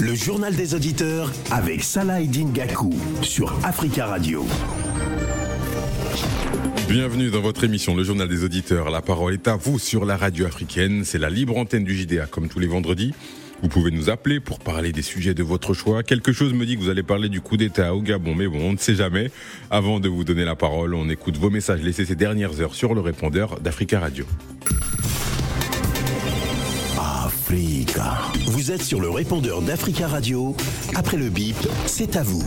Le journal des auditeurs avec Salah Eddin Gakou sur Africa Radio. Bienvenue dans votre émission Le Journal des Auditeurs. La parole est à vous sur la radio africaine. C'est la libre antenne du JDA comme tous les vendredis. Vous pouvez nous appeler pour parler des sujets de votre choix. Quelque chose me dit que vous allez parler du coup d'État au Gabon, mais bon, on ne sait jamais. Avant de vous donner la parole, on écoute vos messages laissés ces dernières heures sur le répondeur d'Africa Radio. Vous êtes sur le répondeur d'Africa Radio. Après le bip, c'est à vous.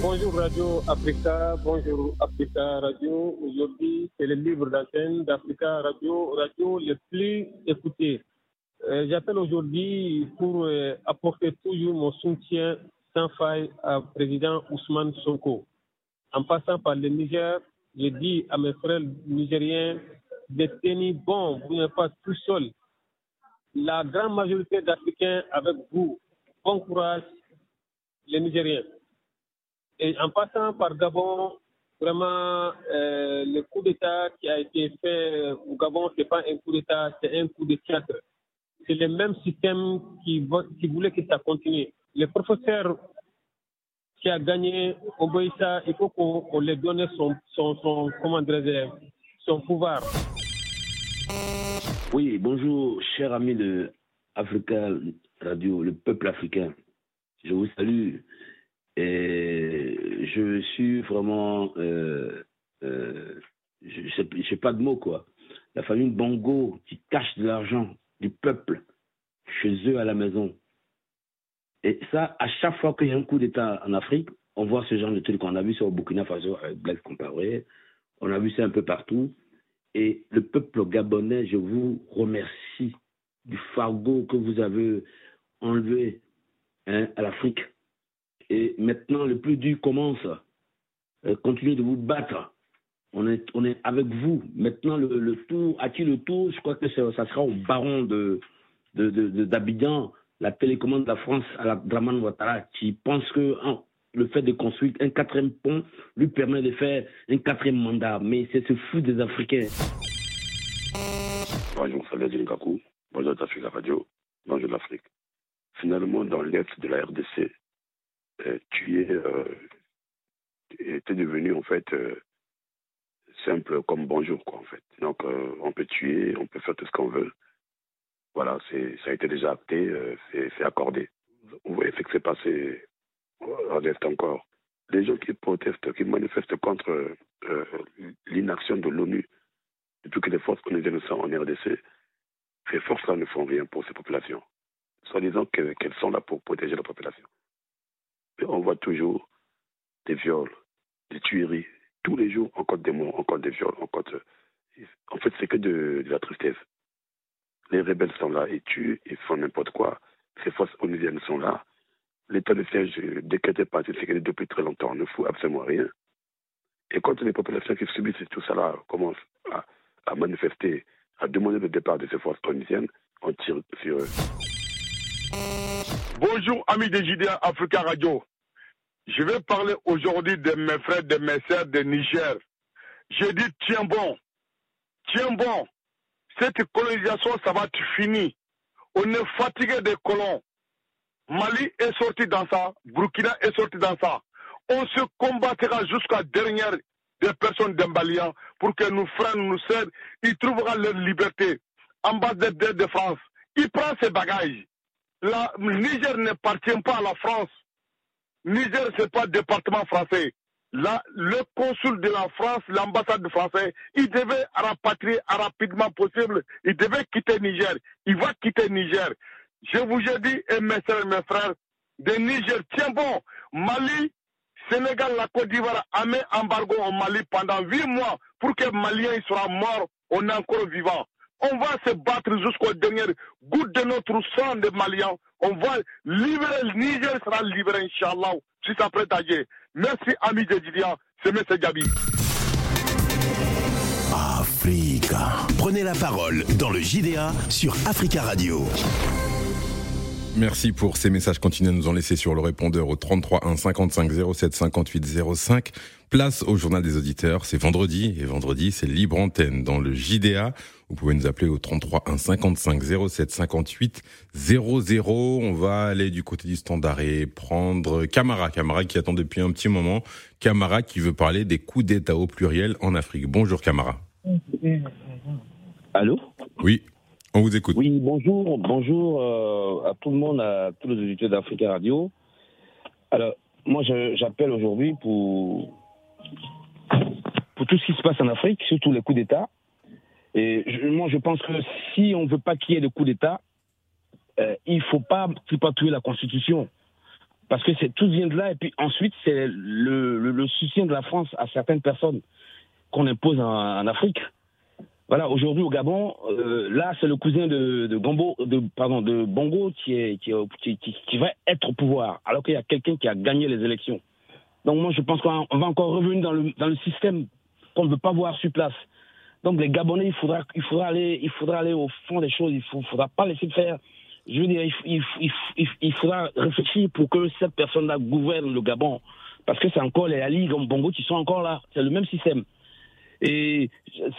Bonjour Radio Africa, bonjour Africa Radio. Aujourd'hui, c'est le livre d'antenne d'Africa Radio, radio le plus écouté. Euh, J'appelle aujourd'hui pour euh, apporter toujours mon soutien sans faille au président Ousmane Sonko. En passant par le Niger, je dis à mes frères nigériens de bon, vous n'êtes pas tout seul. La grande majorité d'Africains avec vous. Bon courage, les Nigériens. Et en passant par Gabon, vraiment, euh, le coup d'État qui a été fait au Gabon, ce n'est pas un coup d'État, c'est un coup de théâtre. C'est le même système qui, voulait que ça continue. Le professeur qui a gagné Oboïsa, il faut qu'on lui donne son, son, son pouvoir. Oui, bonjour, cher ami de Africa Radio, le peuple africain. Je vous salue. Et je suis vraiment. Euh, euh, je pas de mots, quoi. La famille Bongo qui cache de l'argent du peuple chez eux à la maison. Et ça, à chaque fois qu'il y a un coup d'État en Afrique, on voit ce genre de truc. On a vu ça au Burkina Faso avec Blaise Compaoré. On a vu ça un peu partout. Et le peuple gabonais, je vous remercie du fardeau que vous avez enlevé hein, à l'Afrique. Et maintenant, le plus dur commence. Euh, continuez de vous battre. On est, on est avec vous. Maintenant, le, tour, à qui le tour? Je crois que ça, sera au baron de, d'Abidjan, la télécommande de la France à la Draman Ouattara, qui pense que le fait de construire un quatrième pont lui permet de faire un quatrième mandat. Mais c'est ce fou des Africains. Bonjour, salut Kakou. Bonjour, Africa Radio. Bonjour, l'Afrique. Finalement, dans l'est de la RDC, euh, tu es, euh, devenu en fait euh, simple comme bonjour, quoi, en fait. Donc, euh, on peut tuer, on peut faire tout ce qu'on veut. Voilà, ça a été déjà acté, c'est accordé. Vous voyez ce qui s'est passé en Est encore. Les gens qui protestent, qui manifestent contre euh, l'inaction de l'ONU depuis que les forces onusiennes sont en RDC, ces forces-là ne font rien pour ces populations, soit disant qu'elles sont là pour protéger la population. Et on voit toujours des viols, des tueries, tous les jours, encore des morts, encore des viols, encore. En fait, c'est que de, de, la tristesse. Les rebelles sont là, ils tuent, ils font n'importe quoi. Ces forces onusiennes sont là. L'état de siège décrété par ces depuis très longtemps ne fout absolument rien. Et quand les populations qui subissent tout là commencent à, à manifester, à demander le départ de ces forces onusiennes, on tire sur eux. Bonjour, amis des JDA Africa Radio. Je vais parler aujourd'hui de mes frères, de mes sœurs de Niger. Je dis, tiens bon, tiens bon, cette colonisation, ça va être fini. On est fatigué des colons. Mali est sorti dans ça, Burkina est sorti dans ça. On se combattra jusqu'à dernière des personnes d'Embalian pour que nos frères nous servent. Ils trouveront leur liberté. Ambassadeur de France, il prend ses bagages. La Niger n'appartient pas à la France. Niger, ce n'est pas département français. Le consul de la France, l'ambassade française, il devait rapatrier rapidement possible. Il devait quitter Niger. Il va quitter Niger. Je vous ai dit, et mes soeurs et mes frères, de Niger, tiens bon, Mali, Sénégal, la Côte d'Ivoire a mis embargo au Mali pendant huit mois pour que Malien soit mort, on est encore vivant. On va se battre jusqu'au dernier goutte de notre sang de Maliens. On va libérer le Niger sera libéré, Inch'Allah, si ça prête à. Merci, amis de Didier. C'est M. Gabi. Africa. Prenez la parole dans le JDA sur Africa Radio. Merci pour ces messages. Continuez à nous en laisser sur le répondeur au 33 1 55 07 58 05. Place au journal des auditeurs. C'est vendredi et vendredi c'est libre antenne dans le JDA. Vous pouvez nous appeler au 33 1 55 07 58 00. On va aller du côté du standard et prendre Camara. Camara qui attend depuis un petit moment. Camara qui veut parler des coups d'État au pluriel en Afrique. Bonjour Camara. Allô? Oui, on vous écoute. Oui, bonjour, bonjour euh, à tout le monde, à tous les auditeurs d'Africa Radio. Alors, moi, j'appelle aujourd'hui pour, pour tout ce qui se passe en Afrique, surtout les coups d'État. Et moi, je pense que si on ne veut pas qu'il y ait de coups d'État, euh, il ne faut pas tripatouiller la Constitution. Parce que tout vient de là. Et puis ensuite, c'est le, le- soutien de la France à certaines personnes qu'on impose en Afrique. Voilà, aujourd'hui au Gabon, euh, là c'est le cousin de, Bongo qui va être au pouvoir, alors qu'il y a quelqu'un qui a gagné les élections. Donc moi je pense qu'on on va encore revenir dans le système qu'on ne veut pas voir sur place. Donc les Gabonais, il faudra aller au fond des choses, il faut faudra pas laisser faire. Je veux dire, il faudra réfléchir pour que cette personne-là gouverne le Gabon, parce que c'est encore les Ali comme Bongo qui sont encore là, c'est le même système. Et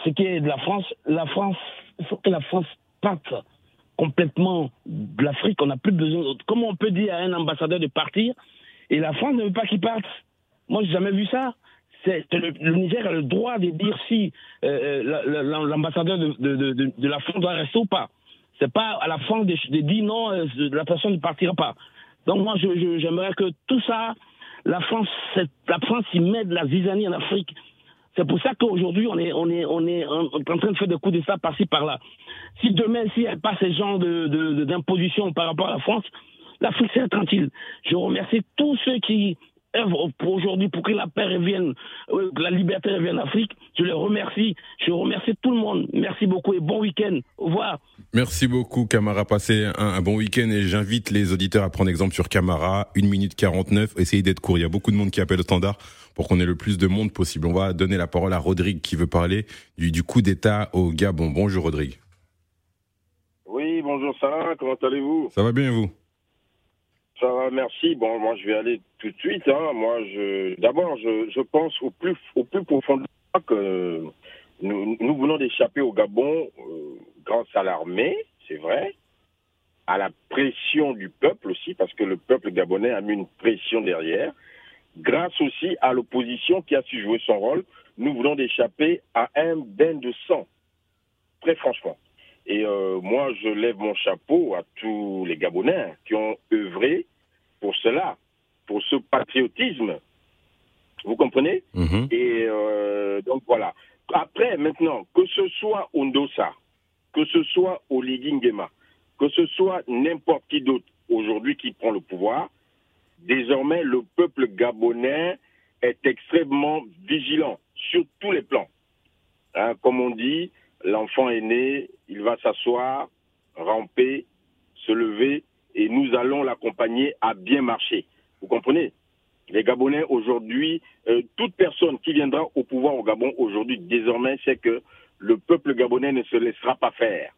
ce qui est de la France, la France, il faut que la France parte complètement de l'Afrique. On n'a plus besoin. Comment on peut dire à un ambassadeur de partir et la France ne veut pas qu'il parte Moi, j'ai jamais vu ça. C'est le, le Niger a le droit de dire si euh, la- l'ambassadeur de, de, de, de la France doit rester ou pas. C'est pas à la France de, dire non, euh, la personne ne partira pas. Donc moi, j'aimerais que tout ça, la France, la France y met de la zizanie en Afrique. C'est pour ça qu'aujourd'hui, on est, on, est, on, est, en train de faire des coups d'État par-ci, par-là. Si demain, s'il n'y a pas ces genres de, de- de- d'imposition par rapport à la France, l'Afrique serait tranquille. Je remercie tous ceux qui œuvrent pour aujourd'hui pour que la paix revienne, euh, que la liberté revienne en Afrique. Je les remercie. Je remercie tout le monde. Merci beaucoup et bon week-end. Au revoir. Merci beaucoup, Camara. Passez un, un bon week-end et j'invite les auditeurs à prendre exemple sur Camara. 1 minute 49. Essayez d'être court. Il y a beaucoup de monde qui appelle au standard pour qu'on ait le plus de monde possible. On va donner la parole à Rodrigue qui veut parler du, du coup d'État au Gabon. Bonjour, Rodrigue. Oui, bonjour Sarah, comment allez-vous? Ça va bien, vous? Ça va, merci. Bon, moi je vais aller tout de suite. Hein. Moi, je, d'abord, je, pense au plus, au plus profond de que nous, nous venons d'échapper au Gabon euh, grâce à l'armée, c'est vrai, à la pression du peuple aussi, parce que le peuple gabonais a mis une pression derrière, grâce aussi à l'opposition qui a su jouer son rôle. Nous venons d'échapper à un bain de sang, très franchement. Et euh, moi, je lève mon chapeau à tous les Gabonais qui ont œuvré pour cela, pour ce patriotisme. Vous comprenez Mhm. Et euh, donc voilà. Après, maintenant, que ce soit au Ndosa, que ce soit au Ligingema, que ce soit n'importe qui d'autre aujourd'hui qui prend le pouvoir, désormais le peuple gabonais est extrêmement vigilant sur tous les plans. Hein, comme on dit, l'enfant est né, il va s'asseoir, ramper, se lever, et nous allons l'accompagner à bien marcher. Vous comprenez? Les Gabonais aujourd'hui, euh, toute personne qui viendra au pouvoir au Gabon aujourd'hui, désormais, c'est que le peuple gabonais ne se laissera pas faire.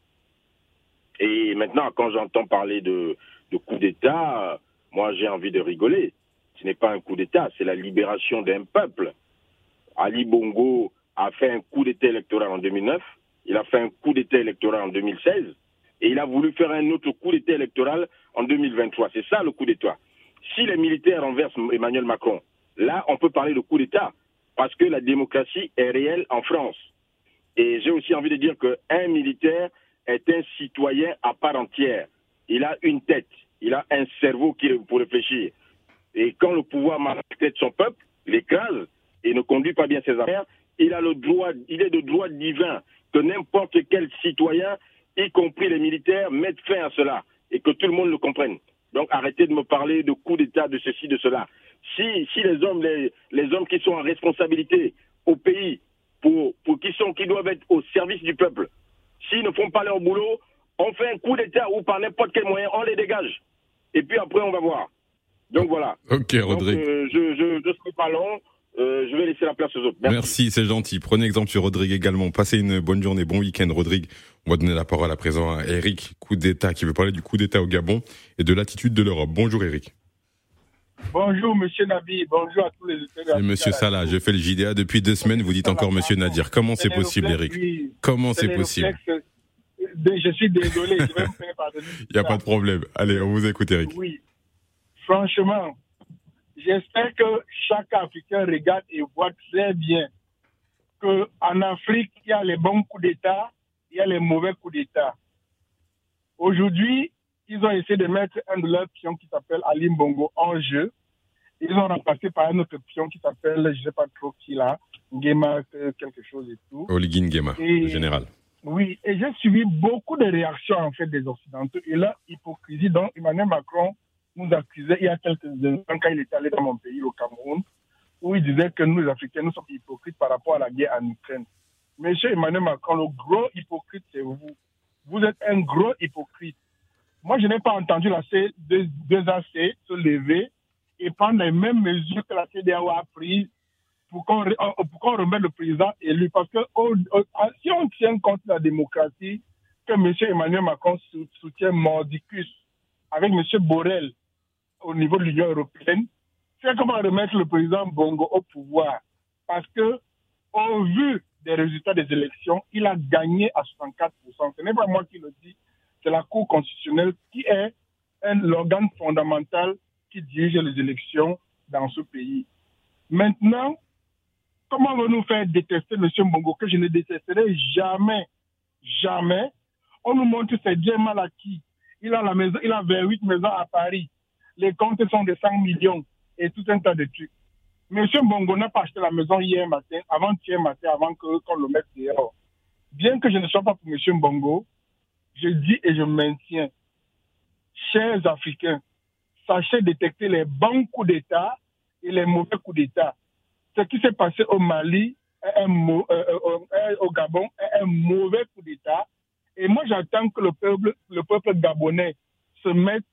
Et maintenant, quand j'entends parler de, de coup d'État, moi j'ai envie de rigoler. Ce n'est pas un coup d'État, c'est la libération d'un peuple. Ali Bongo a fait un coup d'État électoral en 2009, il a fait un coup d'État électoral en 2016, et il a voulu faire un autre coup d'État électoral en 2023. C'est ça le coup d'État. Si les militaires renversent Emmanuel Macron, là on peut parler de coup d'État, parce que la démocratie est réelle en France. Et j'ai aussi envie de dire qu'un militaire est un citoyen à part entière. Il a une tête, il a un cerveau qui, pour réfléchir. Et quand le pouvoir de son peuple, l'écrase et ne conduit pas bien ses affaires, il a le droit, il est de droit divin que n'importe quel citoyen, y compris les militaires, mette fin à cela et que tout le monde le comprenne. Donc arrêtez de me parler de coup d'État, de ceci, de cela. Si, si les hommes, les, les hommes qui sont en responsabilité au pays, pour, pour qui, sont, qui doivent être au service du peuple, s'ils ne font pas leur boulot, on fait un coup d'État ou par n'importe quel moyen, on les dégage. Et puis après, on va voir. Donc voilà. Ok, Rodrigue. euh, je ne serai pas long. Euh, je vais laisser la place aux autres. Merci. Merci, c'est gentil. Prenez exemple sur Rodrigue également. Passez une bonne journée, bon week-end, Rodrigue. On va donner la parole à présent à Eric, coup d'État, qui veut parler du coup d'État au Gabon et de l'attitude de l'Europe. Bonjour, Eric. Bonjour, monsieur Nabi. Bonjour à tous les C'est monsieur Salah. Je fais le JDA depuis deux semaines. Vous dites encore monsieur Nadir. Comment c'est possible, Eric? Comment c'est possible? Je suis désolé. Il n'y a pas de problème. Allez, on vous écoute, Eric. Oui. Franchement, j'espère que chaque Africain regarde et voit très bien qu'en Afrique, il y a les bons coups d'État, il y a les mauvais coups d'État. Aujourd'hui, ils ont essayé de mettre un de leurs pions qui s'appelle Alim Bongo en jeu. Ils ont remplacé par un autre pion qui s'appelle, je ne sais pas trop qui là, Ngema, quelque chose et tout. Oligin Ngema, le général. Oui, et j'ai suivi beaucoup de réactions en fait des Occidentaux et leur hypocrisie dont Emmanuel Macron nous accusait il y a quelques années quand il est allé dans mon pays, au Cameroun, où il disait que nous, les Africains, nous sommes hypocrites par rapport à la guerre en Ukraine. Monsieur Emmanuel Macron, le gros hypocrite, c'est vous. Vous êtes un gros hypocrite. Moi, je n'ai pas entendu la C2AC se lever et prendre les mêmes mesures que la CDAO a prises pour qu'on remette le président élu. Parce que si on tient compte de la démocratie que M. Emmanuel Macron soutient Mordicus avec M. Borrell au niveau de l'Union européenne, c'est comment remettre le président Bongo au pouvoir. Parce que, au vu des résultats des élections, il a gagné à 64%. Ce n'est pas moi qui le dis, c'est la Cour constitutionnelle qui est l'organe fondamental qui dirige les élections dans ce pays. Maintenant, comment va nous faire détester M. Bongo, que je ne détesterai jamais, jamais? On nous montre ses biens mal acquis. Il a, la maison, il a 28 maisons à Paris. Les comptes sont de 100 millions et tout un tas de trucs. M. Bongo n'a pas acheté la maison hier matin, avant-hier matin, avant qu'on le mette dehors. Bien que je ne sois pas pour M. Bongo, je dis et je maintiens, chers Africains, sachez détecter les bons coups d'État et les mauvais coups d'État. Ce qui s'est passé au Mali, euh, euh, euh, au Gabon, un mauvais coup d'État. Et moi, j'attends que le peuple, le peuple gabonais se mette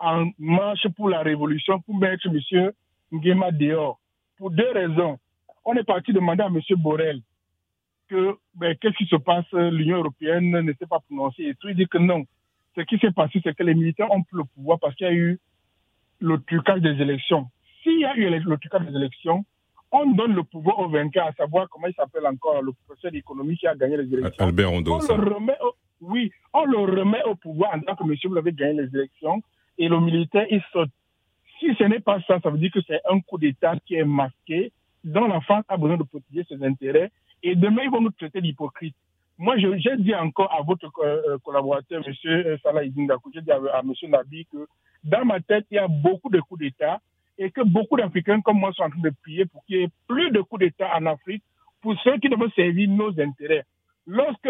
en marche pour la révolution, pour mettre M. Nguema dehors. Pour deux raisons. On est parti demander à M. Borrell que ben, qu'est-ce qui se passe, l'Union européenne ne s'est pas prononcée. Et tout, il dit que non. Ce qui s'est passé, c'est que les militaires ont pris le pouvoir parce qu'il y a eu le trucage des élections. S'il y a eu le trucage des élections, on donne le pouvoir au vainqueur, à savoir comment il s'appelle encore, le professeur d'économie qui a gagné les élections. Albert Rondo. On le remet au, oui, on le remet au pouvoir en tant que monsieur, vous avez gagné les élections, et le militaire, il saute. Si ce n'est pas ça, ça veut dire que c'est un coup d'État qui est masqué, dont la France a besoin de protéger ses intérêts, et demain, ils vont nous traiter d'hypocrites. Moi, j'ai dit encore à votre euh, collaborateur, M. Euh, Salah Izindakou, j'ai dit à, à M. Nabi que dans ma tête, il y a beaucoup de coups d'État et que beaucoup d'Africains comme moi sont en train de prier pour qu'il y ait plus de coups d'État en Afrique pour ceux qui doivent servir nos intérêts. Lorsque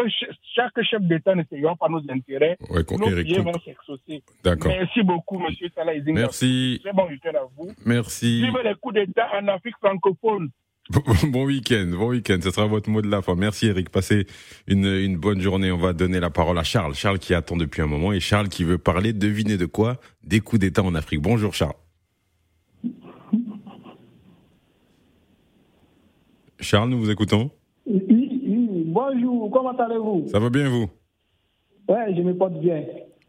chaque chef d'État ne servira pas nos intérêts, ouais, nos vont s'exaucer. Merci beaucoup, M. Salah. Merci. Très bon week-end à vous. Merci. Vive les coups d'État en Afrique francophone. Bon week-end, bon week-end. Ce sera votre mot de la fin. Merci Eric. Passez une, une bonne journée. On va donner la parole à Charles. Charles qui attend depuis un moment et Charles qui veut parler, devinez de quoi? Des coups d'État en Afrique. Bonjour Charles. Charles, nous vous écoutons? Bonjour. Comment allez-vous? Ça va bien vous? Ouais, je me porte bien.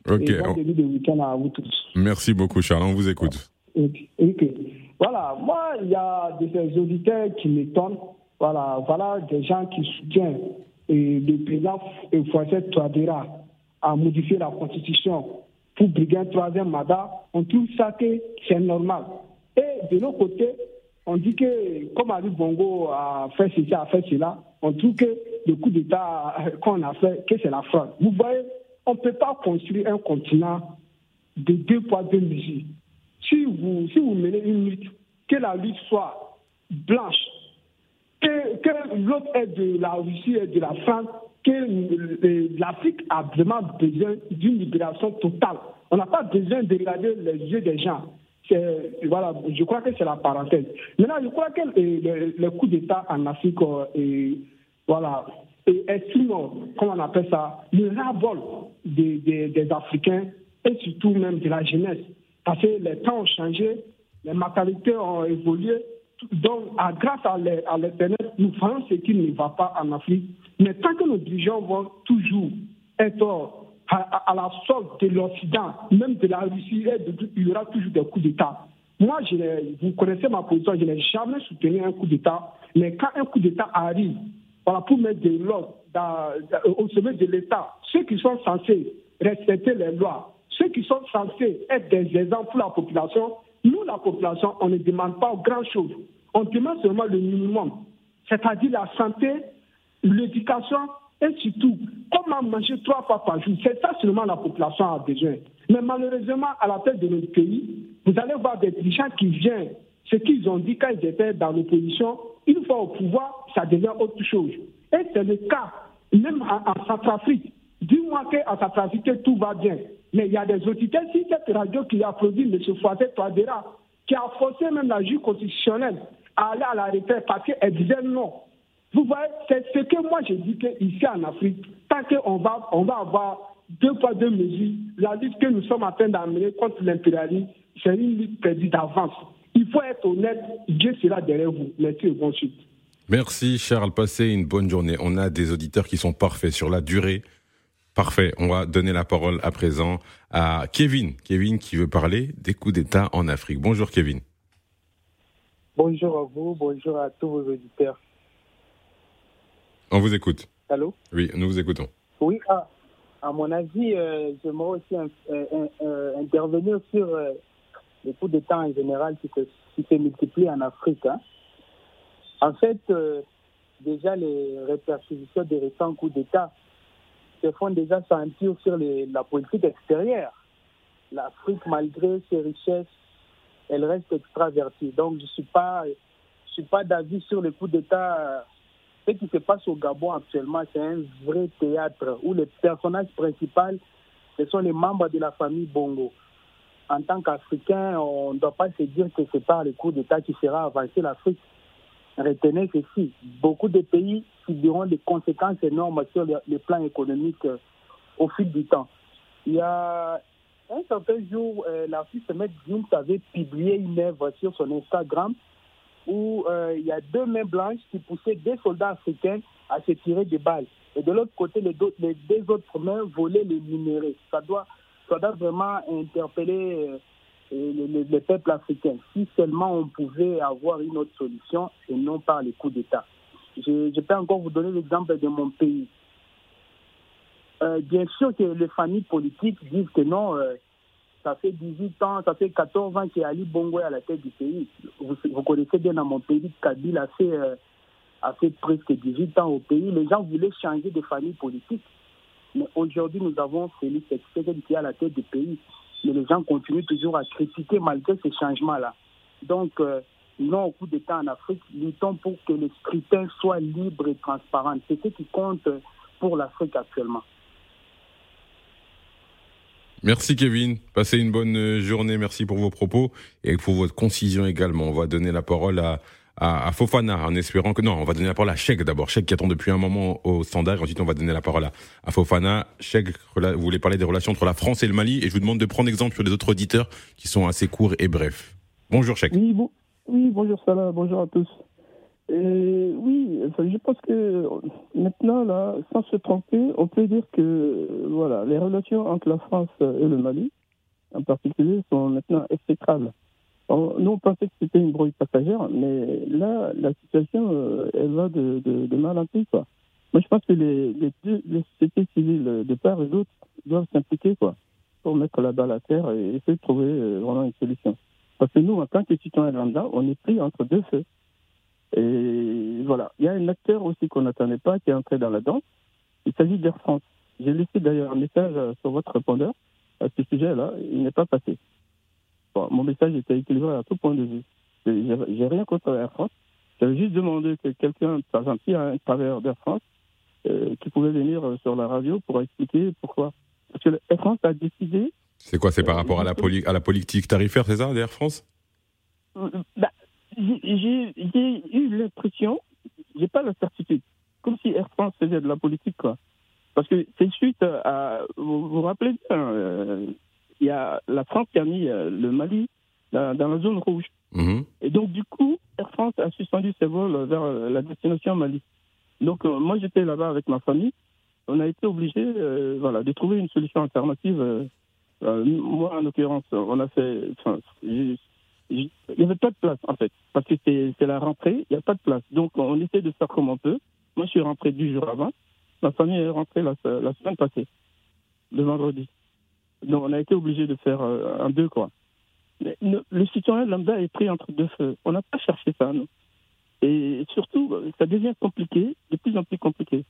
Ok. Et bon début de week-end à vous tous. Merci beaucoup Charles. On vous écoute. Ok. okay. Voilà, moi, il y a des auditeurs qui m'étonnent. Voilà, voilà des gens qui soutiennent et le président français Touadéra à modifier la constitution pour briguer un troisième mandat. On trouve ça que c'est normal. Et de l'autre côté, on dit que comme Ali Bongo a fait ceci, a fait cela, on trouve que le coup d'État qu'on a fait, que c'est la fraude. Vous voyez, on ne peut pas construire un continent de deux poids, deux mesures si vous, si vous menez une lutte, que la lutte soit blanche, que, que l'autre est de la Russie et de la France, que l'Afrique a vraiment besoin d'une libération totale. On n'a pas besoin de regarder les yeux des gens. Voilà, je crois que c'est la parenthèse. Maintenant, je crois que le, le coup d'État en Afrique est, voilà, exprime, comment on appelle ça, le ras-bol des, des, des Africains et surtout même de la jeunesse. Parce que les temps ont changé, les mentalités ont évolué. donc, grâce à l'Internet, nous faisons ce qui ne va pas en Afrique. Mais tant que nos dirigeants vont toujours être à, la sorte de l'Occident, même de la Russie, il y aura toujours des coups d'État. Moi, vous connaissez ma position, je n'ai jamais soutenu un coup d'État. Mais quand un coup d'État arrive, voilà, pour mettre de l'ordre au sommet de l'État, ceux qui sont censés respecter les lois, ceux qui sont censés être des exemples pour la population, nous, la population, on ne demande pas grand-chose. On demande seulement le minimum, c'est-à-dire la santé, l'éducation et surtout comment manger trois fois par jour? C'est ça seulement la population a besoin. Mais malheureusement, à la tête de notre pays, vous allez voir des dirigeants qui viennent. Ce qu'ils ont dit quand ils étaient dans l'opposition, une fois au pouvoir, ça devient autre chose. Et c'est le cas, même en, Centrafrique. Dis-moi qu'en Centrafrique, tout va bien. Mais il y a des auditeurs, si cette radio qui a produit M. Fouaté Toadera, qui a forcé même la juge constitutionnelle à aller à la retraite parce qu'elle disait non. Vous voyez, c'est ce que moi je dis qu'ici en Afrique, tant qu'on va, on va avoir deux fois deux mesures, la lutte que nous sommes en train d'amener contre l'impérialisme, c'est une lutte perdue d'avance. Il faut être honnête, Dieu sera derrière vous. Merci et bonne suite. Merci Charles, passez une bonne journée. On a des auditeurs qui sont parfaits sur la durée. Parfait, on va donner la parole à présent à Kevin. Kevin qui veut parler des coups d'État en Afrique. Bonjour Kevin. Bonjour à vous, bonjour à tous vos auditeurs. On vous écoute. Allô? Oui, nous vous écoutons. Oui, ah, à mon avis, euh, j'aimerais aussi euh, euh, intervenir sur les coups d'État en général qui se, qui multiplient en Afrique. Hein. En fait, déjà les répercussions des récents coups d'État se font déjà sentir sur la politique extérieure. L'Afrique, malgré ses richesses, elle reste extravertie. Donc, je ne suis pas, je suis pas d'avis sur le coup d'État. Ce qui se passe au Gabon actuellement, c'est un vrai théâtre où les personnages principaux, ce sont les membres de la famille Bongo. En tant qu'Africain, on ne doit pas se dire que c'est par le coup d'État qui fera avancer l'Afrique. Retenez ceci, beaucoup de pays subiront des conséquences énormes sur le, plan économique euh, au fil du temps. Il y a un certain jour, l'artiste Maître Jim avait publié une œuvre sur son Instagram où euh, il y a deux mains blanches qui poussaient des soldats africains à se tirer des balles. Et de l'autre côté, les, deux, les autres mains volaient les minéraux. Ça doit, ça doit vraiment interpeller les, les, africains. Si seulement on pouvait avoir une autre solution et non par les coups d'État. Je, peux encore vous donner l'exemple de mon pays. Euh, bien sûr que les familles politiques disent que non, euh, ça fait 18 ans, ça fait 14 ans qu'Ali Bongo est à la tête du pays. Vous, connaissez bien dans mon pays, Kabila a fait, euh, a fait presque 18 ans au pays. Les gens voulaient changer de famille politique. Mais aujourd'hui, nous avons Félix Tshisekedi qui est à la tête du pays mais les gens continuent toujours à critiquer malgré ces changements-là. Donc, euh, non au coup d'État en Afrique, luttons pour que les scrutins soient libres et transparents. C'est ce qui compte pour l'Afrique actuellement. Merci Kevin, passez une bonne journée, merci pour vos propos et pour votre concision également. On va donner la parole à à, Fofana en espérant que non, on va donner la parole à Cheikh d'abord. Cheikh qui attend depuis un moment au standard. Ensuite, on va donner la parole à, Fofana. Cheikh, vous voulez parler des relations entre la France et le Mali et je vous demande de prendre exemple sur les autres auditeurs qui sont assez courts et brefs. Bonjour Cheikh. Oui, oui bonjour Salah, bonjour à tous. Oui, je pense que maintenant, là, sans se tromper, on peut dire que voilà, les relations entre la France et le Mali, en particulier, sont maintenant exécrables nous, on pensait que c'était une brouille passagère, mais là, la situation, euh, elle va de, mal en pis. Moi, je pense que les, les, les sociétés civiles de part et d'autre doivent s'impliquer, quoi, pour mettre la balle à terre et essayer de trouver euh, vraiment une solution. Parce que nous, en tant que citoyens lambda, on est pris entre deux feux. Et voilà. Il y a un acteur aussi qu'on n'attendait pas qui est entré dans la danse. Il s'agit d'Air France. J'ai laissé d'ailleurs un message euh, sur votre répondeur à ce sujet-là. Il n'est pas passé mon message était équilibré à tout point de vue. J'ai rien contre Air France. J'avais juste demandé que quelqu'un, par exemple, a un travailleur d'Air France, euh, qui pouvait venir euh, sur la radio pour expliquer pourquoi. Parce que Air France a décidé. C'est quoi C'est par rapport à la, à la politique tarifaire, c'est ça, d'Air France? Bah, J'ai eu l'impression, j'ai pas la certitude, comme si Air France faisait de la politique, quoi. Parce que c'est suite à. Vous vous rappelez bien, euh, il y a la France qui a mis euh, le Mali dans, la zone rouge. Mhm. Et donc, du coup, Air France suspendu ses vols vers la destination Mali. Donc, moi, j'étais là-bas avec ma famille. On a été obligé voilà, de trouver une solution alternative. moi, en l'occurrence, on a fait. Il n'y avait pas de place, en fait, parce que c'est la rentrée, il n'y a pas de place. Donc, on essaie de faire comme on peut. Moi, je suis rentré dix jours avant. Ma famille est rentrée la, semaine passée, le vendredi. Donc, on a été obligé de faire un deux, quoi le citoyen lambda est pris entre deux feux. On n'a pas cherché ça, nous. Et surtout, ça devient compliqué, de plus en plus compliqué.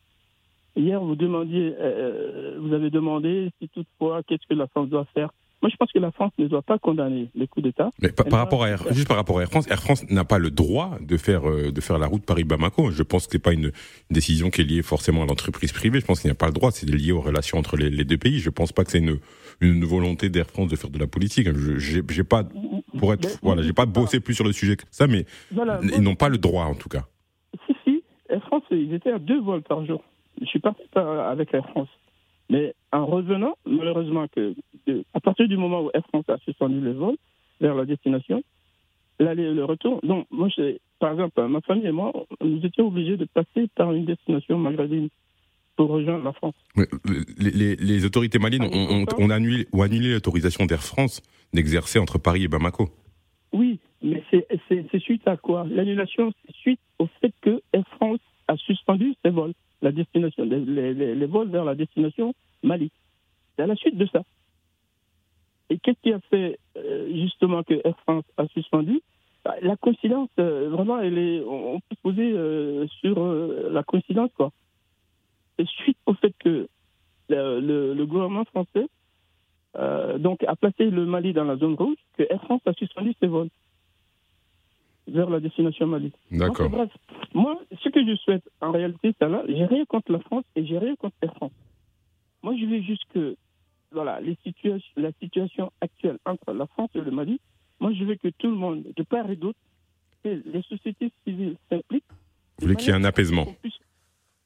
Hier, vous demandiez, euh, vous avez demandé si toutefois, qu'est-ce que la France doit faire moi, je pense que la France ne doit pas condamner les coups d'État. Mais par, rapport à Air, juste par rapport à Air France, Air France n'a pas le droit de faire euh, de faire la route Paris-Bamako. Je pense que c'est pas une, décision qui est liée forcément à l'entreprise privée. Je pense qu'il n'y a pas le droit. C'est lié aux relations entre les, deux pays. Je pense pas que c'est une une volonté d'Air France de faire de la politique. Je j'ai pas pour être voilà, j'ai pas bossé plus sur le sujet que ça, mais ils n'ont pas le droit en tout cas. Si si, Air France, ils étaient à deux vols par jour. Je suis parti avec Air France. Mais en revenant, malheureusement, que à partir du moment où Air France a suspendu les vols vers la destination, l'aller le retour. Donc, moi, par exemple, ma famille et moi, nous étions obligés de passer par une destination maghrébine pour rejoindre la France. Les, autorités maliennes ont, annulé, l'autorisation d'Air France d'exercer entre Paris et Bamako. Oui, mais c'est suite à quoi? L'annulation, c'est suite au fait que Air France a suspendu ses vols la destination, les, vols vers la destination Mali. C'est à la suite de ça. Et qu'est-ce qui a fait euh, justement que Air France a suspendu? Bah, La coïncidence, euh, vraiment, elle est, on peut se poser euh, sur la coïncidence, quoi. C'est suite au fait que le, gouvernement français donc, a placé le Mali dans la zone rouge, que Air France a suspendu ses vols vers la destination Mali. D'accord. Bref, moi, ce que je souhaite, en réalité, c'est là, j'ai rien contre la France et j'ai rien contre Air France. Moi, je veux juste que, voilà, les la situation actuelle entre la France et le Mali, moi, je veux que tout le monde, de part et d'autre, que les sociétés civiles s'impliquent. Vous voulez qu'il y ait un apaisement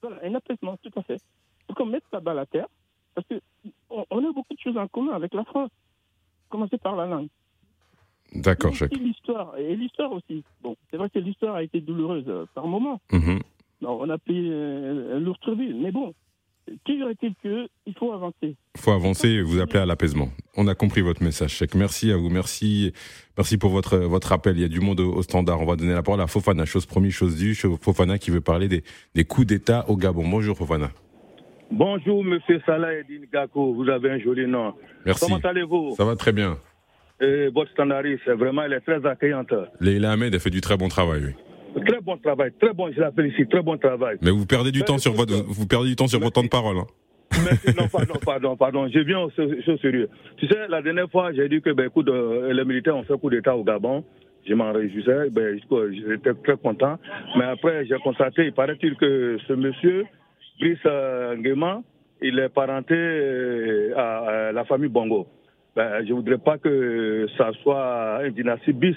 Voilà, un apaisement, tout à fait. Pour qu'on mette ça à la terre, parce qu'on on a beaucoup de choses en commun avec la France. Commencer par la langue. D'accord, Jacques. l'histoire, et l'histoire aussi. Bon, c'est vrai que l'histoire a été douloureuse euh, par moments. Mhm. on a payé un lourd tribut, mais bon, toujours est-il qu'il faut avancer. Il faut avancer et vous appeler à l'apaisement. On a compris votre message, Cheikh. Merci à vous, merci, merci pour votre, votre appel. Il y a du monde au, standard. On va donner la parole à Fofana, chose promise, chose due. Fofana qui veut parler des, des coups d'État au Gabon. Bonjour Fofana. Bonjour Monsieur Salah Edin Gako, vous avez un joli nom. Merci. Comment allez-vous? Ça va très bien. Et votre standardiste, vraiment, elle est très accueillante. Leila Ahmed a fait du très bon travail, oui. Très bon travail, très bon, je la félicite, très bon travail. Mais vous perdez du temps sur votre, vous perdez du temps sur votre temps de parole. Hein. non, pardon, pardon, pardon, je viens au, sérieux. Tu sais, la dernière fois, j'ai dit que, ben, écoute, euh, les militaires ont fait coup d'État au Gabon. Je m'en réjouissais, ben, j'étais très content. Mais après, j'ai constaté, il paraît-il que ce monsieur, Brice euh, Nguema, il est parenté euh, à la famille Bongo ben, je ne voudrais pas que ça soit une dynastie bis.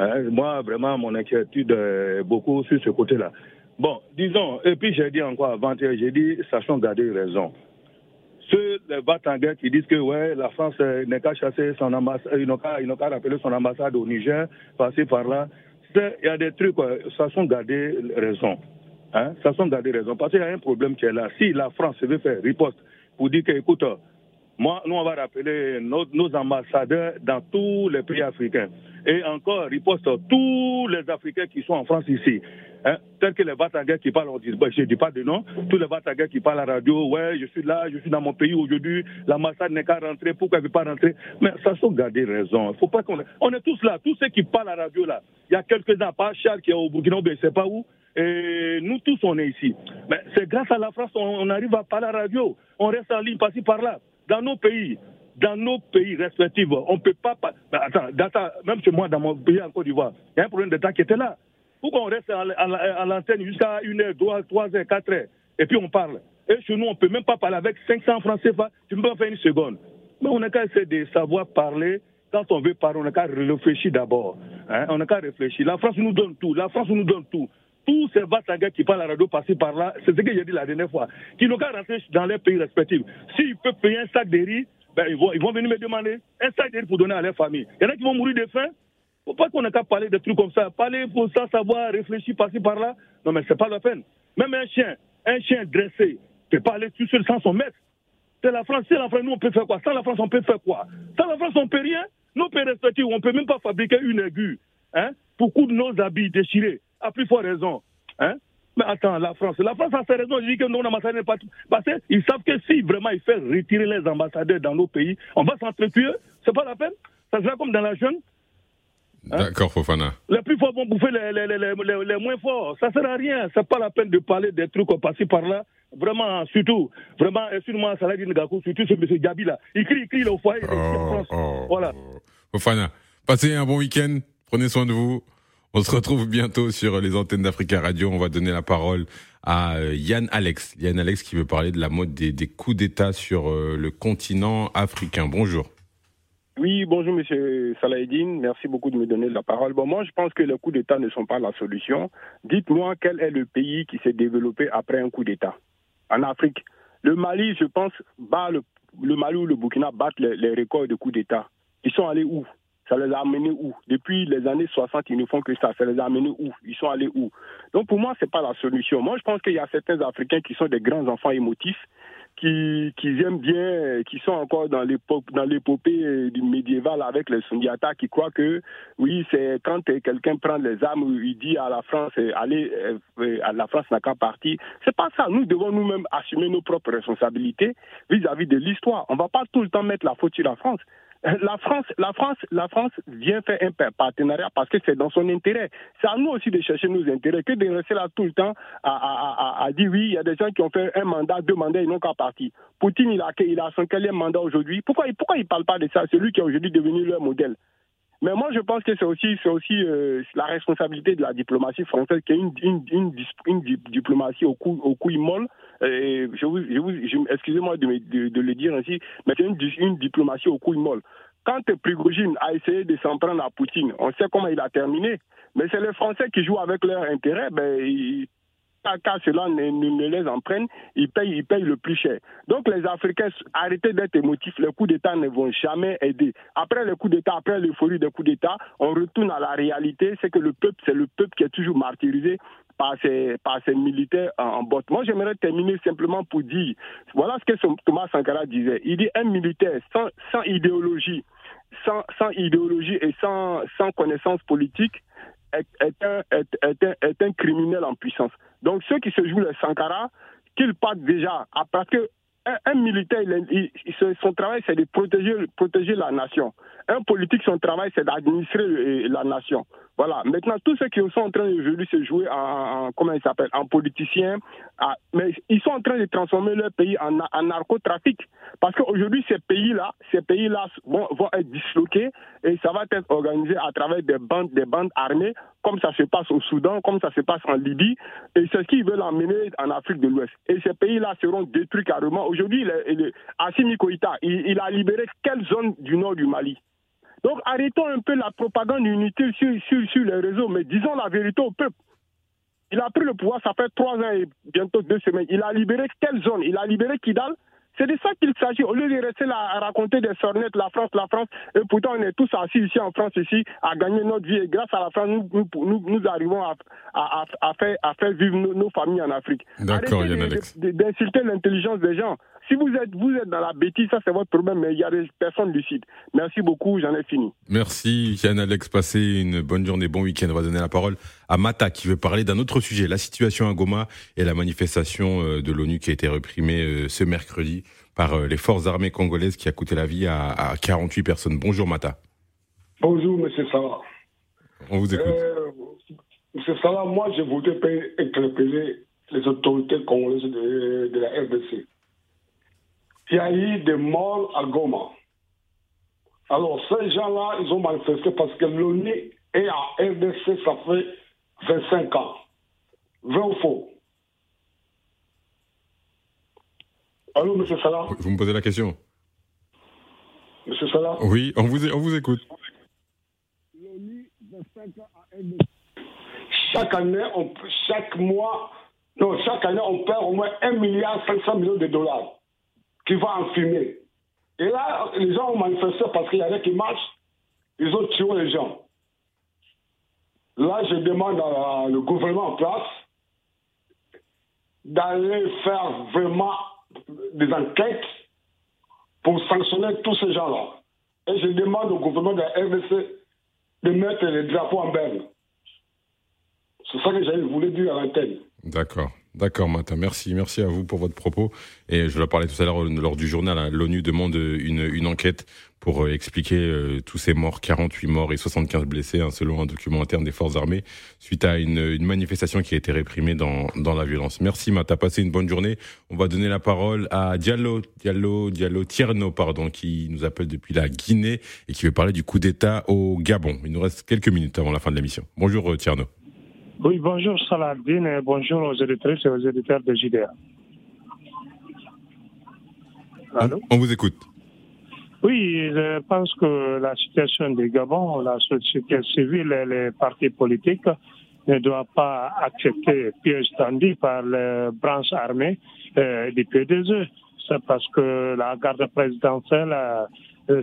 Hein. Moi, vraiment, mon inquiétude est beaucoup sur ce côté-là. Bon, disons, et puis j'ai dit encore avant-hier, j'ai dit, sachons garder raison. Ceux les Batangais qui disent que ouais, la France euh, n'est qu'à chasser son ambassade, ils n'ont qu'à rappeler son ambassade au Niger, passer par là. Il y a des trucs, sachons garder raison. Hein? Sachons garder raison. Parce qu'il y a un problème qui est là. Si la France veut faire riposte pour dire que, écoute, moi, nous, on va rappeler nos, ambassadeurs dans tous les pays africains. Et encore, riposte tous les Africains qui sont en France ici. Hein, tels que les Batagais qui parlent, on dit, je ne dis pas de nom, tous les Batagais qui parlent à la radio, ouais, je suis là, je suis dans mon pays aujourd'hui, l'ambassade n'est qu'à rentrer, pourquoi elle ne veut pas rentrer? Mais ça sont garder raison. Faut pas qu'on on est tous là, tous ceux qui parlent à la radio là. Il y a quelques-uns, pas Charles qui est au Burkina, je ne sais pas où, et nous tous on est ici. Mais c'est grâce à la France on, arrive à parler à la radio. On reste en ligne par-ci par-là dans nos pays, dans nos pays respectifs, on ne peut pas. attends, même chez moi, dans mon pays en Côte d'Ivoire, il y a un problème d'État qui était là. Pourquoi on reste à, l'antenne jusqu'à 1 heure, 2 3 heures, 4 heures, et puis on parle Et chez nous, on ne peut même pas parler avec 500 francs CFA, tu ne peux pas faire une seconde. Mais on n'a qu'à essayer de savoir parler. Quand on veut parler, on n'a qu'à réfléchir d'abord. Hein. On n'a qu'à réfléchir. La France nous donne tout. La France nous donne tout tous ces Vatsagas qui parlent à la radio par par-là, c'est ce que j'ai dit la dernière fois, qui n'ont qu'à rentrer dans leurs pays respectifs. S'ils peuvent payer un sac de riz, ben, ils, vont, ils vont venir me demander un sac de riz pour donner à leur famille. Il y en a qui vont mourir de faim. Faut pas qu'on ait qu'à parler de trucs comme ça. Parler pour ça, savoir, réfléchir par-ci, par-là. Non, mais c'est pas la peine. Même un chien, un chien dressé, peut pas aller tout seul sans son maître. C'est la France. C'est la France, nous, on peut faire quoi? Sans la France, on peut faire quoi? Sans la France, on peut rien. Nous, on peut respecter, on peut même pas fabriquer une aiguille hein, pour coudre nos habits déchirés. À plus forte raison. Hein mais attends, la France, la France a ses raisons. Je dis que non, l'ambassadeur n'est pas. Parce qu'ils savent que si vraiment ils font retirer les ambassadeurs dans nos pays, on va s'entretuer. C'est pas la peine. Ça sera comme dans la jeune. D'accord, Fofana. Les plus forts vont bouffer les, les, les, les, les moins forts. Ça sert à rien. C'est pas la peine de parler des trucs passés par là. Vraiment, surtout, vraiment, excuse-moi, Saladin Ngakou, surtout ce monsieur Gabi là. Il crie, il crie au foyer. Oh, oh, voilà. Fofana, passez un bon week-end. Prenez soin de vous. On se retrouve bientôt sur les antennes d'Africa Radio. On va donner la parole à euh, Yann Alex. Yann Alex qui veut parler de la mode des, coups d'État sur euh, le continent africain. Bonjour. Oui, bonjour Monsieur Salahedine. Merci beaucoup de me donner la parole. Bon, moi, je pense que les coups d'État ne sont pas la solution. Dites-moi quel est le pays qui s'est développé après un coup d'État en Afrique? Le Mali, je pense, bat le, le Mali ou le Burkina battent les, les records de coups d'État. Ils sont allés où? Ça les a amenés où? Depuis les années 60, ils ne font que ça. Ça les a amenés où? Ils sont allés où? Donc pour moi, c'est pas la solution. Moi, je pense qu'il y a certains Africains qui sont des grands enfants émotifs, qui, qui aiment bien, qui sont encore dans l'épopée du médiéval avec les Sundiata, qui croient que oui, c'est quand quelqu'un prend les armes, il dit à la France, allez, à la France n'a qu'à partir. C'est pas ça. Nous devons nous-mêmes assumer nos propres responsabilités vis-à-vis de l'histoire. On va pas tout le temps mettre la faute sur la France. La France, la France, la France vient faire un partenariat parce que c'est dans son intérêt. C'est à nous aussi de chercher nos intérêts que de rester là tout le temps à, à, à, à dire oui, il y a des gens qui ont fait un mandat, deux mandats, ils n'ont qu'à partir. Poutine, il a, il a son quatrième mandat aujourd'hui. Pourquoi, pourquoi il parle pas de ça? C'est lui qui est aujourd'hui devenu leur modèle. Mais moi, je pense que c'est aussi, c'est aussi euh, la responsabilité de la diplomatie française, qui est une, une, une, une diplomatie au coup, au couille molle. Et je vous, je vous, excusez-moi de, de, de, le dire ainsi, mais c'est une, diplomatie au couille molle. Quand Prigogine a essayé de s'en prendre à Poutine, on sait comment il a terminé. Mais c'est les Français qui jouent avec leur intérêt. Ben, car cela ne, les en prenne, ils payent, ils payent le plus cher. Donc les Africains, arrêtez d'être émotifs, les coups d'État ne vont jamais aider. Après les coups d'État, après l'euphorie des coups d'État, on retourne à la réalité, c'est que le peuple, c'est le peuple qui est toujours martyrisé par ces, par ces militaires en, botte. Moi, j'aimerais terminer simplement pour dire, voilà ce que Thomas Sankara disait. Il dit un militaire sans, idéologie, sans, idéologie et sans connaissance politique, est, un, est, criminel en puissance. Donc ceux qui se jouent les Sankara, qu'ils partent déjà, parce que un, militaire, il, son travail c'est de protéger, protéger la nation. Un politique, son travail c'est d'administrer la nation. Voilà. Maintenant, tous ceux qui sont en train aujourd'hui se jouer en, en comment il s'appelle, en politiciens, à, mais ils sont en train de transformer leur pays en, en narcotrafic. Parce qu'aujourd'hui, ces pays-là, ces pays-là vont, vont être disloqués et ça va être organisé à travers des bandes, des bandes armées, comme ça se passe au Soudan, comme ça se passe en Libye. Et c'est ce qu'ils veulent emmener en Afrique de l'Ouest. Et ces pays-là seront détruits carrément. Aujourd'hui, Assimi Koïta, il, il a libéré quelle zone du nord du Mali? Donc arrêtons un peu la propagande inutile sur, sur, sur les réseaux, mais disons la vérité au peuple. Il a pris le pouvoir, ça fait trois ans et bientôt deux semaines. Il a libéré quelle zone? Il a libéré Kidal c'est de ça qu'il s'agit. Au lieu de rester là à raconter des sornettes, la France, la France, et pourtant on est tous assis ici en France, ici, à gagner notre vie. Et grâce à la France, nous, nous, nous arrivons à, à, à, faire, à faire vivre nos, nos familles en Afrique. D'accord, Yann Alex. D'insulter l'intelligence des gens. Si vous êtes, vous êtes dans la bêtise, ça c'est votre problème, mais il y a des personnes lucides. Merci beaucoup, j'en ai fini. Merci Yann Alex, passez une bonne journée, bon week-end. On va donner la parole à Mata qui veut parler d'un autre sujet, la situation à Goma et la manifestation euh, de l'ONU qui a été réprimée euh, ce mercredi par euh, les forces armées congolaises qui a coûté la vie à, à 48 personnes. Bonjour Mata. Bonjour Monsieur Salah. On vous écoute. Euh, Monsieur Salah, moi je voudrais interpeller les autorités congolaises de, de la RDC. Il y a eu des morts à Goma. Alors, ces gens-là, ils ont manifesté parce que l'ONU est à RDC, ça fait 25 ans. Vrai ou faux? Allô, monsieur Salah? Vous me posez la question Monsieur Salah? Oui, on vous, on vous écoute. L'ONU, 25 ans à RDC. Chaque année, on, chaque mois, non, chaque année, on perd au moins 1 milliard 500 millions de dollars qui va en fumer. Et là, les gens ont manifesté parce qu'il y avait qui marchent, ils ont tué les gens. Là, je demande à le gouvernement en place d'aller faire vraiment des enquêtes pour sanctionner tous ces gens-là. Et je demande au gouvernement de la RDC de mettre les drapeaux en berne. C'est ça que j'avais voulu dire à l'antenne. D'accord. D'accord, Martin. Merci. Merci à vous pour votre propos. Et je le parlais tout à l'heure lors du journal. hein, L'ONU demande une, une enquête pour euh, expliquer euh, tous ces morts, 48 morts et 75 blessés, hein, selon un document interne des forces armées, suite à une, manifestation qui a été réprimée dans, dans la violence. Merci, Martin. Passez une bonne journée. On va donner la parole à Diallo, Diallo, Diallo Tierno, pardon, qui nous appelle depuis la Guinée et qui veut parler du coup d'État au Gabon. Il nous reste quelques minutes avant la fin de l'émission. Bonjour, euh, Tierno. Oui, bonjour Saladin et bonjour aux éditrices et aux éditeurs de JDA. Allô On vous écoute. Oui, je pense que la situation du Gabon, la société civile et les partis politiques ne doivent pas accepter piège tendu par les branches armées euh, du PDG. C'est parce que la garde présidentielle, euh,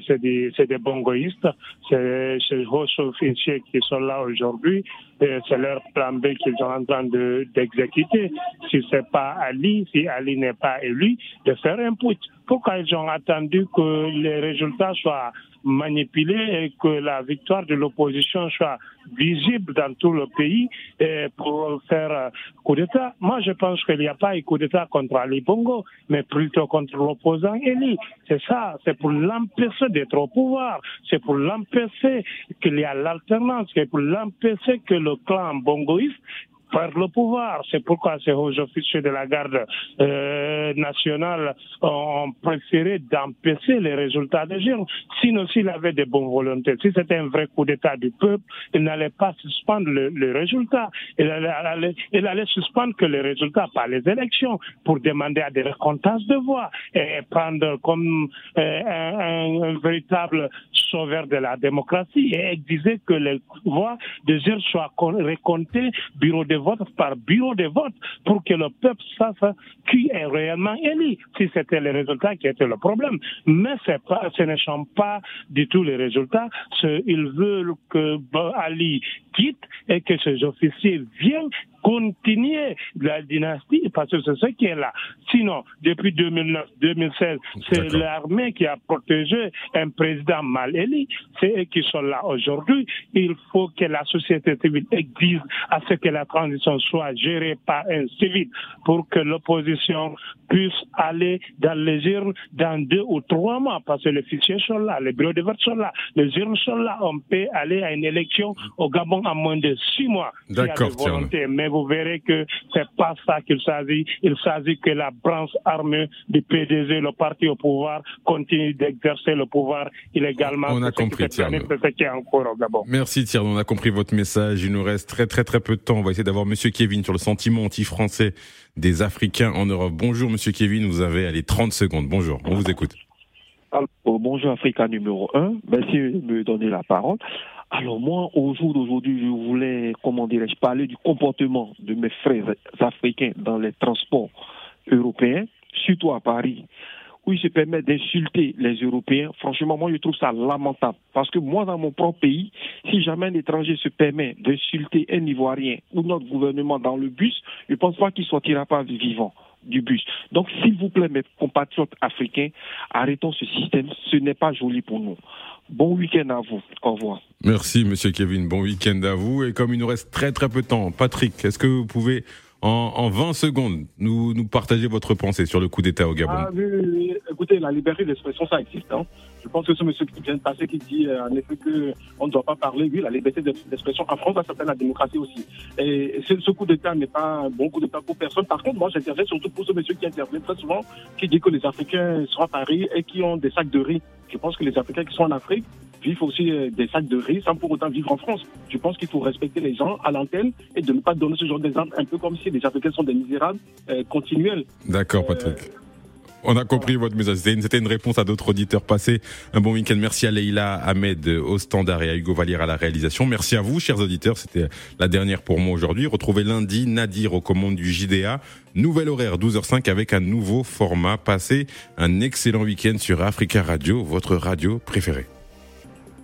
c'est des, des bongoïstes, c'est ces hauts officiers qui sont là aujourd'hui, et c'est leur plan B qu'ils sont en train de, d'exécuter. Si c'est pas Ali, si Ali n'est pas élu, de faire un putsch. Pourquoi ils ont attendu que les résultats soient manipulés et que la victoire de l'opposition soit visible dans tout le pays pour faire euh, coup d'État. Moi, je pense qu'il n'y a pas eu coup d'État contre Ali Bongo, mais plutôt contre l'opposant Eli. C'est ça, c'est pour l'empêcher d'être au pouvoir, c'est pour l'empêcher qu'il y a l'alternance, c'est pour l'empêcher que le clan bongoïste perd le pouvoir. C'est pourquoi ces hauts officiers de la garde euh, nationale ont préféré d'empêcher les résultats des urnes. Sinon, s'il avait de bonnes volontés, si c'était un vrai coup d'État du peuple, il n'allait pas suspendre le, le résultat. Il allait, il allait suspendre que les résultats, pas les élections, pour demander à des recomptages de voix et prendre comme euh, un, un- véritable sauveur de la démocratie et exiger que les voix des urnes soient recomptées bureau de vote par bureau de vote pour que le peuple sache qui est réellement élu, si c'était les résultats qui étaient le problème. Mais c'est pas, ce ne sont pas du tout les résultats. Ils veulent que Ali quitte et que ces officiers viennent continuer la dynastie parce que c'est ce qui est là. Sinon, depuis 2009-2016, c'est l'armée qui a protégé un président mal élu. C'est eux qui sont là aujourd'hui. Il faut que la société civile exige à ce que la transition soit gérée par un civil pour que l'opposition puisse aller dans les urnes dans deux ou trois mois parce que les fichiers sont là, les bureaux de vote sont là, les urnes sont là. On peut aller à une élection au Gabon en moins de six mois. D'accord. Mais vous verrez que c'est pas ça qu'il s'agit. Il s'agit que la branche armée du PDG, le parti au pouvoir, continue d'exercer le pouvoir illégalement. On a compris, Gabon. Merci Thierry, on a compris votre message. Il nous reste très très très peu de temps. On va essayer d'avoir Monsieur Kevin sur le sentiment anti-français des Africains en Europe. Bonjour Monsieur Kevin, vous avez allez 30 secondes. Bonjour, on vous écoute. Alors, bonjour Africa numéro 1, merci de me donner la parole. Alors moi, au jour d'aujourd'hui, je voulais, comment dirais-je, parler du comportement de mes frères africains dans les transports européens, surtout à Paris, où ils se permettent d'insulter les Européens. Franchement, moi, je trouve ça lamentable. Parce que moi, dans mon propre pays, si jamais un étranger se permet d'insulter un Ivoirien ou notre gouvernement dans le bus, je ne pense pas qu'il sortira pas vivant du bus. Donc, s'il vous plaît, mes compatriotes africains, arrêtons ce système. Ce n'est pas joli pour nous. Bon week-end à vous. Au revoir. Merci Monsieur Kevin, bon week-end à vous. Et comme il nous reste très très peu de temps, Patrick, est-ce que vous pouvez en, en 20 secondes nous, nous partager votre pensée sur le coup d'État au Gabon Ah écoutez, la liberté d'expression, ça existe. Hein. Je pense que ce monsieur qui vient de passer, qui dit euh, en effet qu'on ne doit pas parler, oui, la liberté d'expression en France, ça s'appelle la démocratie aussi. Et ce coup d'État n'est pas un bon coup d'État pour personne. Par contre, moi, j'interviens surtout pour ce monsieur qui intervient très souvent, qui dit que les Africains sont à Paris et qui ont des sacs de riz. Je pense que les Africains qui sont en Afrique vivent aussi euh, des sacs de riz sans pour autant vivre en France. Je pense qu'il faut respecter les gens à l'antenne et de ne pas donner ce genre d'exemple, un peu comme si les Africains sont des misérables euh, continuels. D'accord Patrick. On a compris votre message. C'était une, c'était une réponse à d'autres auditeurs passés. Un bon week-end. Merci à Leïla Ahmed au standard et à Hugo Vallière à la réalisation. Merci à vous, chers auditeurs. C'était la dernière pour moi aujourd'hui. Retrouvez lundi Nadir aux commandes du JDA. Nouvel horaire 12h05 avec un nouveau format. Passez un excellent week-end sur Africa Radio, votre radio préférée.